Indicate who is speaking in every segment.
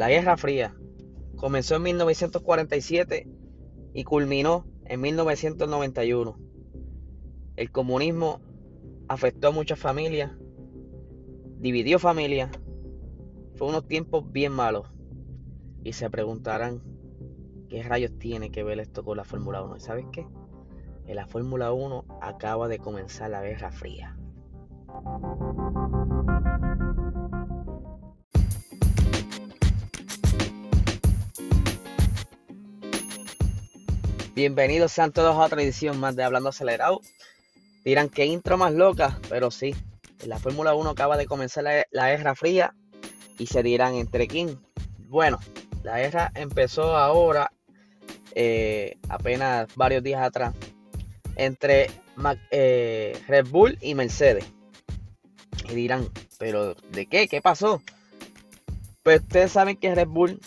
Speaker 1: La Guerra Fría comenzó en 1947 y culminó en 1991. El comunismo afectó a muchas familias, dividió familias, fue unos tiempos bien malos. Y se preguntarán, ¿qué rayos tiene que ver esto con la Fórmula 1? ¿Y sabes qué? En la Fórmula 1 acaba de comenzar la Guerra Fría. Bienvenidos sean todos a otra edición más de Hablando Acelerado. Dirán que intro más loca, pero sí, la Fórmula 1 acaba de comenzar la, guerra fría y se dirán entre quién. Bueno, la guerra empezó ahora, eh, apenas varios días atrás, entre eh, Red Bull y Mercedes. Y dirán, ¿pero de qué? ¿Qué pasó? Pues ustedes saben que Red Bull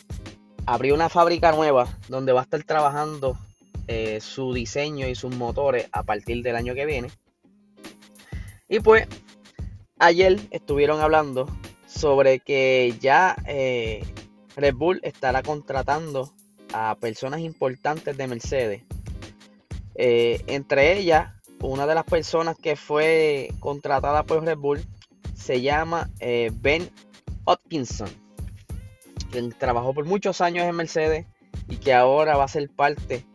Speaker 1: abrió una fábrica nueva donde va a estar trabajando eh, su diseño y sus motores a partir del año que viene. Y pues ayer estuvieron hablando sobre que ya eh, Red Bull estará contratando a personas importantes de Mercedes. Eh, entre ellas, una de las personas que fue contratada por Red Bull se llama Ben Hopkinson, quien trabajó por muchos años en Mercedes y que ahora va a ser parte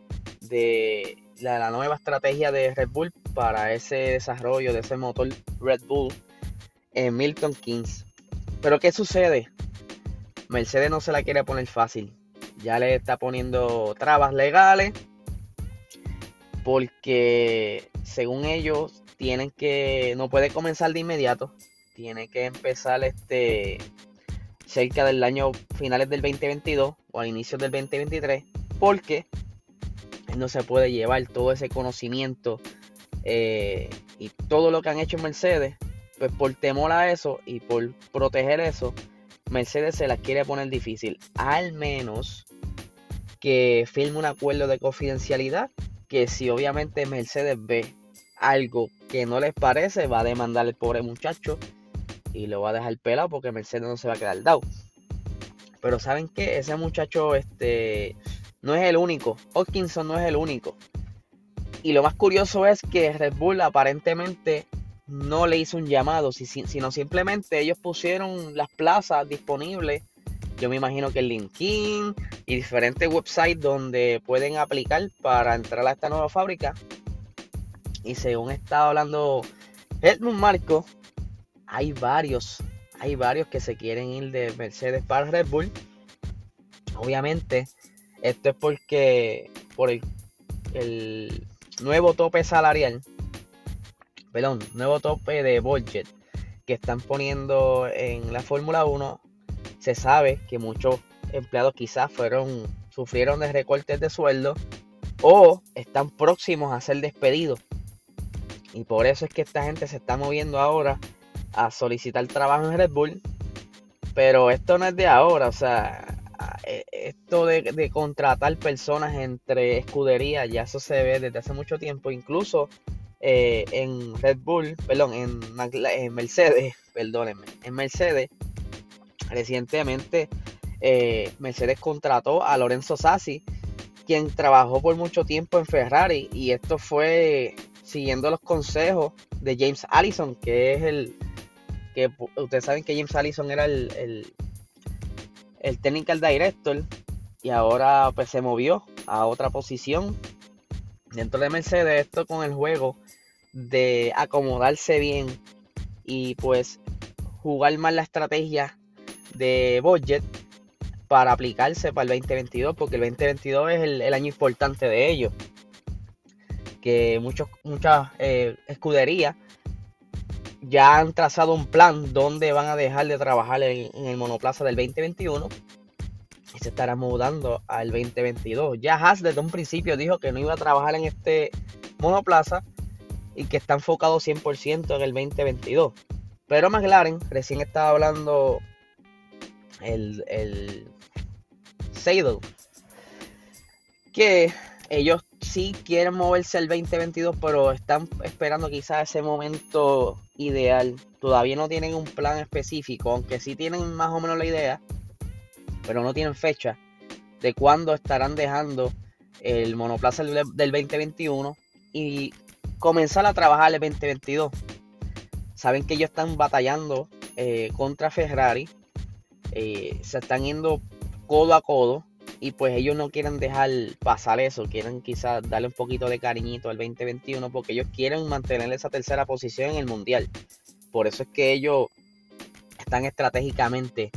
Speaker 1: de la, nueva estrategia de Red Bull para ese desarrollo de ese motor Red Bull en Milton Keynes. Pero ¿qué sucede? Mercedes no se la quiere poner fácil. Ya le está poniendo trabas legales porque según ellos tienen que no puede comenzar de inmediato, tiene que empezar este cerca del año finales del 2022 o al inicio del 2023 porque no se puede llevar todo ese conocimiento eh, y todo lo que han hecho en Mercedes, pues por temor a eso y por proteger eso, Mercedes se la quiere poner difícil. Al menos que firme un acuerdo de confidencialidad, que si obviamente Mercedes ve algo que no les parece, va a demandar al pobre muchacho y lo va a dejar pelado porque Mercedes no se va a quedar dado. Pero saben que ese muchacho, este, no es el único. Hawkinson no es el único. Y lo más curioso es que Red Bull aparentemente no le hizo un llamado, sino simplemente ellos pusieron las plazas disponibles. Yo me imagino que el LinkedIn y diferentes websites donde pueden aplicar para entrar a esta nueva fábrica. Y según estaba hablando Edmund Marco, hay varios, hay varios que se quieren ir de Mercedes para Red Bull. Obviamente, esto es porque por el, nuevo tope salarial, perdón, nuevo tope de budget que están poniendo en la Fórmula 1, se sabe que muchos empleados quizás fueron sufrieron de recortes de sueldo o están próximos a ser despedidos. Y por eso es que esta gente se está moviendo ahora a solicitar trabajo en Red Bull. Pero esto no es de ahora, o sea, de, contratar personas entre escuderías, ya eso se ve desde hace mucho tiempo, incluso eh, en Red Bull, perdón, en, Mercedes, perdónenme, en Mercedes, recientemente eh, Mercedes contrató a Lorenzo Sassi, quien trabajó por mucho tiempo en Ferrari, y esto fue siguiendo los consejos de James Allison, que es el que ustedes saben que James Allison era el el technical director y ahora pues se movió a otra posición dentro de Mercedes. Esto con el juego de acomodarse bien y pues jugar más la estrategia de budget para aplicarse para el 2022 porque el 2022 es el, año importante de ellos que muchos muchas eh, escuderías ya han trazado un plan donde van a dejar de trabajar en, el monoplaza del 2021 se estará mudando al 2022. Ya Haas desde un principio dijo que no iba a trabajar en este monoplaza y que está enfocado 100% en el 2022. Pero McLaren, recién estaba hablando el, el Seidel, que ellos sí quieren moverse al 2022, pero están esperando quizás ese momento ideal. Todavía no tienen un plan específico, aunque sí tienen más o menos la idea. Pero no tienen fecha de cuándo estarán dejando el monoplaza del 2021 y comenzar a trabajar el 2022. Saben que ellos están batallando eh, contra Ferrari, eh, se están yendo codo a codo y pues ellos no quieren dejar pasar eso, quieren quizás darle un poquito de cariñito al 2021 porque ellos quieren mantener esa tercera posición en el mundial. Por eso es que ellos están estratégicamente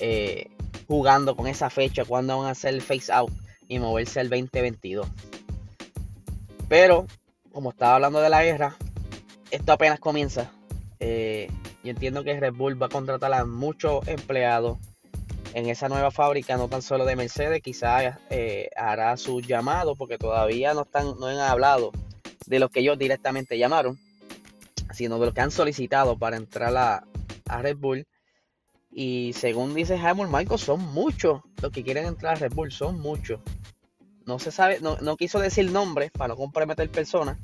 Speaker 1: eh, jugando con esa fecha, cuando van a hacer el face out y moverse al 2022. Pero, como estaba hablando de la guerra, esto apenas comienza. Eh, yo entiendo que Red Bull va a contratar a muchos empleados en esa nueva fábrica, no tan solo de Mercedes, quizás eh, hará su llamado, porque todavía no, están, no han hablado de lo que ellos directamente llamaron, sino de lo que han solicitado para entrar a, a Red Bull. Y según dice Hamilton Michael, son muchos los que quieren entrar a Red Bull, son muchos. No se sabe, no, no quiso decir nombres para no comprometer personas,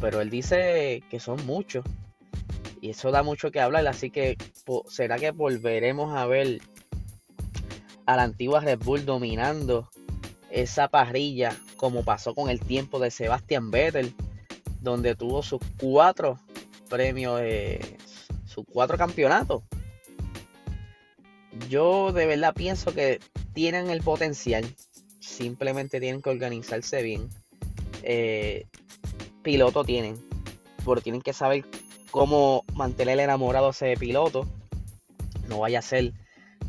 Speaker 1: pero él dice que son muchos. Y eso da mucho que hablar, así que será que volveremos a ver a la antigua Red Bull dominando esa parrilla como pasó con el tiempo de Sebastian Vettel, donde tuvo sus cuatro premios, sus cuatro campeonatos. Yo de verdad pienso que tienen el potencial, simplemente tienen que organizarse bien. Eh, piloto tienen, pero tienen que saber cómo mantener enamorado a ese piloto. No vaya a ser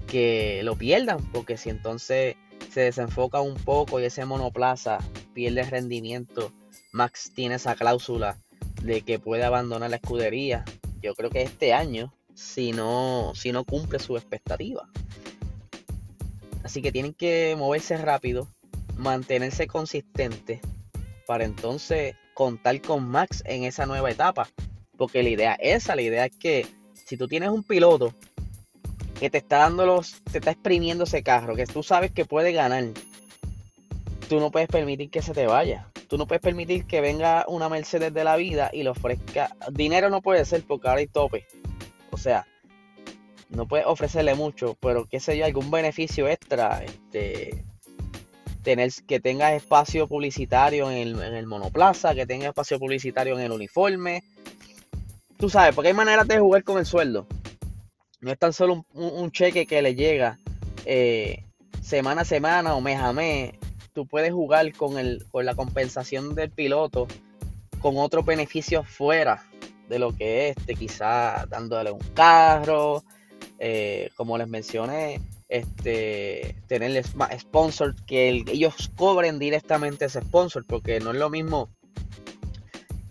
Speaker 1: que lo pierdan, porque si entonces se desenfoca un poco y ese monoplaza pierde rendimiento, Max tiene esa cláusula de que puede abandonar la escudería. Yo creo que este año, si no, si no cumple su expectativa. Así que tienen que moverse rápido, mantenerse consistente para entonces contar con Max en esa nueva etapa. Porque la idea es esa, la idea es que si tú tienes un piloto que te está dando los, te está exprimiendo ese carro, que tú sabes que puede ganar, tú no puedes permitir que se te vaya. Tú no puedes permitir que venga una Mercedes de la vida y le ofrezca. Dinero no puede ser porque ahora hay tope. O sea, no puedes ofrecerle mucho, pero qué sé yo, algún beneficio extra. Este, tener que tenga espacio publicitario en el, en el monoplaza, que tenga espacio publicitario en el uniforme. Tú sabes, porque hay maneras de jugar con el sueldo. No es tan solo un, cheque que le llega eh, semana a semana o mes a mes. Tú puedes jugar con, el, con la compensación del piloto con otro beneficio fuera de lo que es este, quizá dándole un carro, eh, como les mencioné, este, tener sponsor, que ellos cobren directamente ese sponsor, porque no es lo mismo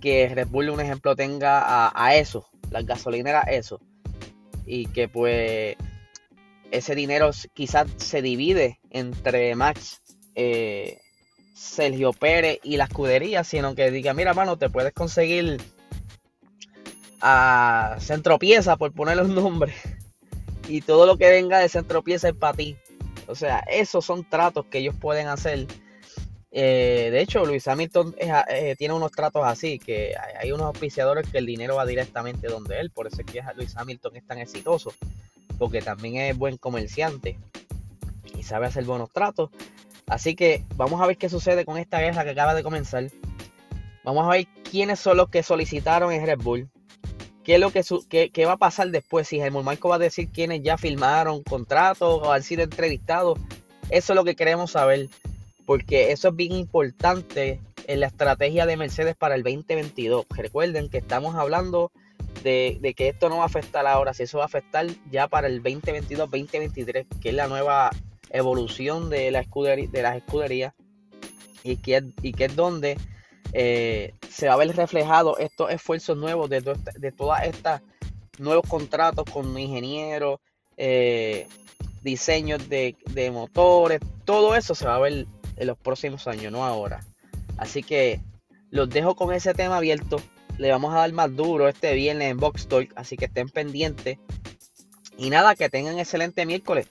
Speaker 1: que Red Bull, un ejemplo, tenga a, a eso, las gasolineras eso, y que pues ese dinero quizás se divide entre Max, eh, Sergio Pérez y la escudería, sino que diga, mira mano, te puedes conseguir a Centro Pieza, por ponerle un nombre, y todo lo que venga de Centro Pieza es para ti. O sea, esos son tratos que ellos pueden hacer. Eh, de hecho, Luis Hamilton eh, tiene unos tratos así, que hay, unos auspiciadores que el dinero va directamente donde él, por eso es que Luis Hamilton es tan exitoso, porque también es buen comerciante y sabe hacer buenos tratos. Así que vamos a ver qué sucede con esta guerra que acaba de comenzar. Vamos a ver quiénes son los que solicitaron en Red Bull. ¿Qué, es lo que, qué, va a pasar después? Si Helmut Marco va a decir quiénes ya firmaron contratos o han sido entrevistados. Eso es lo que queremos saber porque eso es bien importante en la estrategia de Mercedes para el 2022. Recuerden que estamos hablando de, que esto no va a afectar ahora, si eso va a afectar ya para el 2022-2023, que es la nueva evolución de, la escudería, de las escuderías y que, y que es donde eh, se va a ver reflejado estos esfuerzos nuevos de, de todas estas nuevos contratos con ingenieros, eh, diseños de, de, motores, todo eso se va a ver en los próximos años, no ahora. Así que los dejo con ese tema abierto. Le vamos a dar más duro este viernes en Box Talk, así que estén pendientes. Y nada, que tengan excelente miércoles.